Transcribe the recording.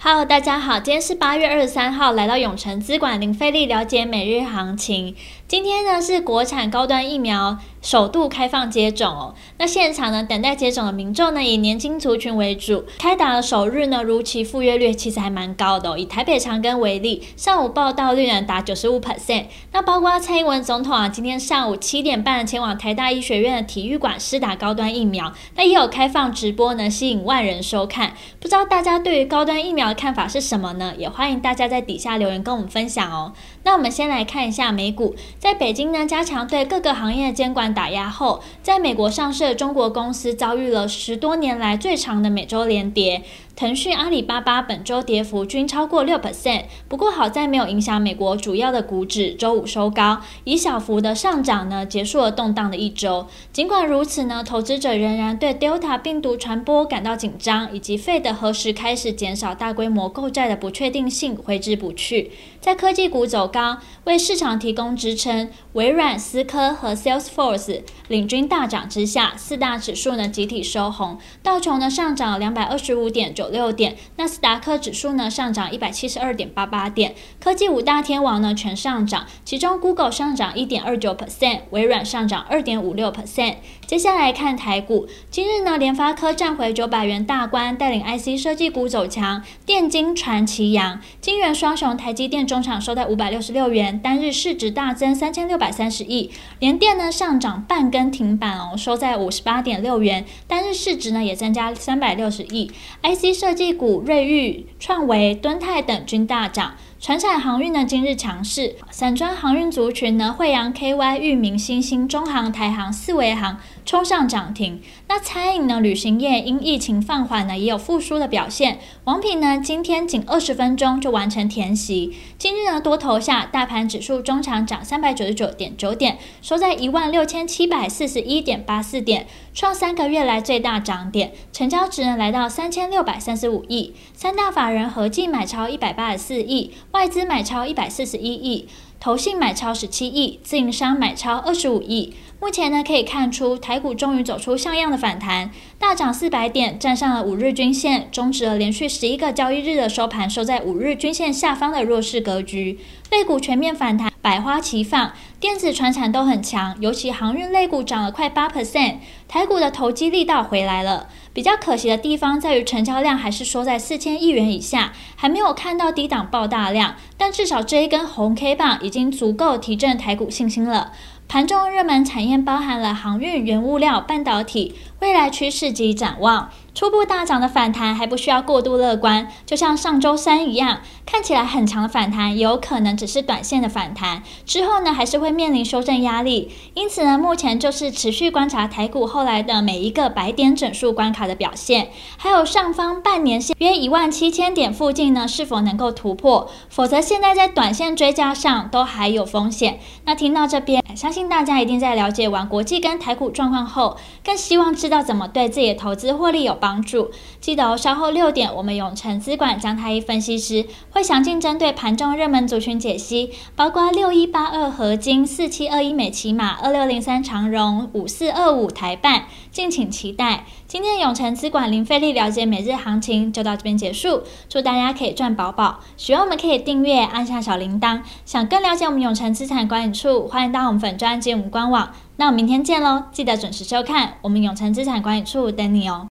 Hello，大家好，今天是八月二十三号，来到永诚资管零费力了解每日行情。今天呢是国产高端疫苗首度开放接种哦。那现场呢等待接种的民众呢以年轻族群为主。开打的首日呢，如期赴约率其实还蛮高的哦。以台北长庚为例，上午报到率呢达九十五 percent。那包括蔡英文总统啊，今天上午七点半前往台大医学院的体育馆施打高端疫苗，那也有开放直播呢，吸引万人收看。不知道大家对于高端疫苗看法是什么呢？也欢迎大家在底下留言跟我们分享哦。那我们先来看一下美股，在北京呢加强对各个行业的监管打压后，在美国上市的中国公司遭遇了十多年来最长的每周连跌。腾讯、阿里巴巴本周跌幅均超过六 percent，不过好在没有影响美国主要的股指周五收高，以小幅的上涨呢结束了动荡的一周。尽管如此呢，投资者仍然对 Delta 病毒传播感到紧张，以及 Fed 何时开始减少大规模购债的不确定性挥之不去。在科技股走高，为市场提供支撑，微软、思科和 Salesforce 领军大涨之下，四大指数呢集体收红，道琼呢上涨两百二十五点九。六点，纳斯达克指数呢上涨一百七十二点八八点，科技五大天王呢全上涨，其中 Google 上涨一点二九 percent，微软上涨二点五六 percent。接下来看台股，今日呢联发科站回九百元大关，带领 IC 设计股走强，电金传奇扬，金圆双雄台积电中场收在五百六十六元，单日市值大增三千六百三十亿，联电呢上涨半根停板哦，收在五十八点六元，单日市值呢也增加三百六十亿，IC。设计股瑞昱、创维、敦泰等均大涨。船产航运呢，今日强势，散装航运族群呢，慧洋 KY、裕民、新兴、中航、台航、四维航冲上涨停。那餐饮呢，旅行业因疫情放缓呢，也有复苏的表现。王品呢，今天仅二十分钟就完成填息。今日呢，多头下，大盘指数中长涨三百九十九点九点，收在一万六千七百四十一点八四点，创三个月来最大涨点。成交值呢，来到三千六百三十五亿，三大法人合计买超一百八十四亿。外资买超一百四十一亿，投信买超十七亿，自营商买超二十五亿。目前呢，可以看出台股终于走出像样的反弹，大涨四百点，站上了五日均线，终止了连续十一个交易日的收盘收在五日均线下方的弱势格局。类股全面反弹，百花齐放，电子、传产都很强，尤其航运类股涨了快八 percent。台股的投机力道回来了，比较可惜的地方在于成交量还是缩在四千亿元以下，还没有看到低档爆大量，但至少这一根红 K 棒已经足够提振台股信心了。盘中热门产业包含了航运、原物料、半导体，未来趋势及展望。初步大涨的反弹还不需要过度乐观，就像上周三一样，看起来很强的反弹，有可能只是短线的反弹，之后呢还是会面临修正压力。因此呢，目前就是持续观察台股后来的每一个百点整数关卡的表现，还有上方半年线约一万七千点附近呢是否能够突破，否则现在在短线追加上都还有风险。那听到这边，相信大家一定在了解完国际跟台股状况后，更希望知道怎么对自己的投资获利有帮。助，记得哦，稍后六点，我们永诚资管江太一分析师会详尽针对盘中热门族群解析，包括六一八二合金、四七二一美骑马、二六零三长荣、五四二五台半，敬请期待。今天永诚资管零费力了解每日行情就到这边结束，祝大家可以赚饱饱。喜欢我们可以订阅，按下小铃铛。想更了解我们永诚资产管理处，欢迎到我们粉专及我们官网。那我们明天见喽，记得准时收看我们永诚资产管理处等你哦。